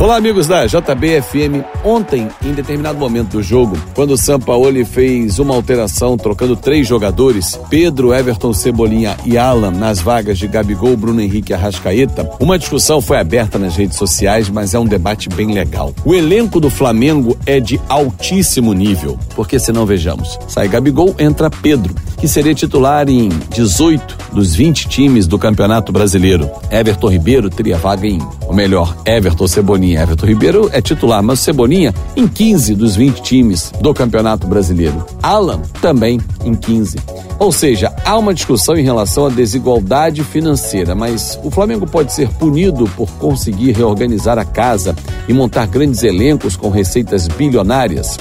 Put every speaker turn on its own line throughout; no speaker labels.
Olá, amigos da JBFM. Ontem, em determinado momento do jogo, quando o Sampaoli fez uma alteração, trocando três jogadores, Pedro, Everton, Cebolinha e Alan, nas vagas de Gabigol, Bruno Henrique e Arrascaeta, uma discussão foi aberta nas redes sociais, mas é um debate bem legal. O elenco do Flamengo é de altíssimo nível, porque se não vejamos, sai Gabigol, entra Pedro, que seria titular em 18 dos 20 times do Campeonato Brasileiro. Everton Ribeiro teria vaga em, ou melhor, Everton Cebolinha. Everton Ribeiro é titular, mas Cebolinha em 15 dos 20 times do Campeonato Brasileiro. Alan também em 15. Ou seja, há uma discussão em relação à desigualdade financeira, mas o Flamengo pode ser punido por conseguir reorganizar a casa e montar grandes elencos com receitas bilionárias.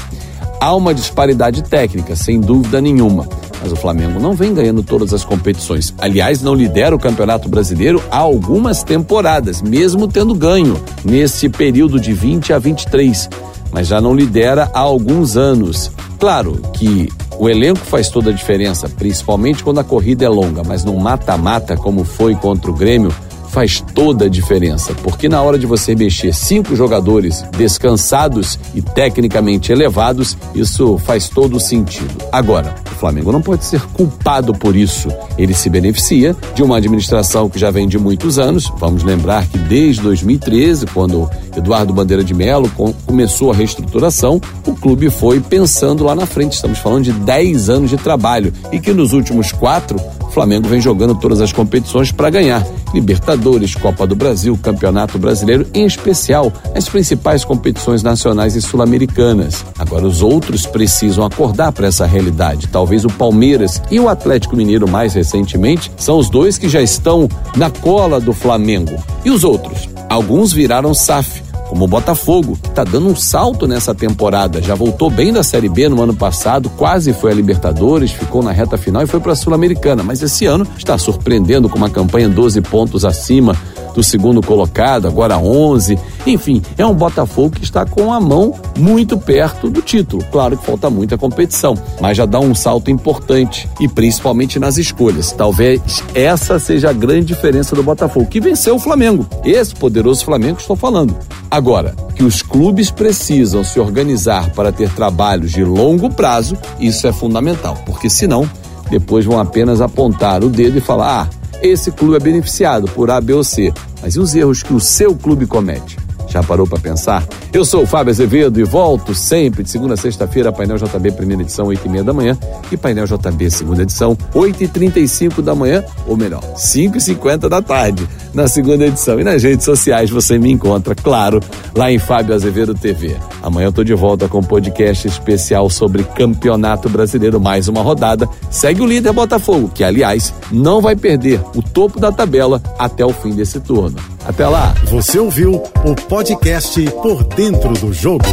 Há uma disparidade técnica, sem dúvida nenhuma. Mas o Flamengo não vem ganhando todas as competições. Aliás, não lidera o Campeonato Brasileiro há algumas temporadas, mesmo tendo ganho nesse período de 20 a 23. Mas já não lidera há alguns anos. Claro que o elenco faz toda a diferença, principalmente quando a corrida é longa, mas no mata-mata, como foi contra o Grêmio, faz toda a diferença, porque na hora de você mexer cinco jogadores descansados e tecnicamente elevados, isso faz todo sentido. Agora, o Flamengo não pode ser culpado por isso. Ele se beneficia de uma administração que já vem de muitos anos. Vamos lembrar que desde 2013, quando Eduardo Bandeira de Melo começou a reestruturação, o clube foi pensando lá na frente. Estamos falando de 10 anos de trabalho e que nos últimos quatro o Flamengo vem jogando todas as competições para ganhar. Libertadores, Copa do Brasil, Campeonato Brasileiro, em especial as principais competições nacionais e sul-americanas. Agora, os outros precisam acordar para essa realidade. Talvez o Palmeiras e o Atlético Mineiro, mais recentemente, são os dois que já estão na cola do Flamengo. E os outros? Alguns viraram SAF como o Botafogo, está dando um salto nessa temporada. Já voltou bem da Série B no ano passado, quase foi a Libertadores, ficou na reta final e foi para a Sul-Americana. Mas esse ano está surpreendendo com uma campanha 12 pontos acima do segundo colocado, agora 11. Enfim, é um Botafogo que está com a mão muito perto do título. Claro que falta muita competição, mas já dá um salto importante e principalmente nas escolhas. Talvez essa seja a grande diferença do Botafogo, que venceu o Flamengo. Esse poderoso Flamengo que estou falando. Agora, que os clubes precisam se organizar para ter trabalhos de longo prazo, isso é fundamental, porque senão depois vão apenas apontar o dedo e falar: ah, esse clube é beneficiado por A, B ou C. Mas e os erros que o seu clube comete? Já parou para pensar? Eu sou o Fábio Azevedo e volto sempre de segunda a sexta-feira, Painel JB, primeira edição, 8 e meia da manhã, e Painel JB, segunda edição, 8 e 35 da manhã, ou melhor, 5 e 50 da tarde, na segunda edição. E nas redes sociais você me encontra, claro, lá em Fábio Azevedo TV. Amanhã eu tô de volta com um podcast especial sobre Campeonato Brasileiro, mais uma rodada. Segue o líder Botafogo, que aliás não vai perder o topo da tabela até o fim desse turno. Até lá.
Você ouviu o podcast Por Dentro do Jogo.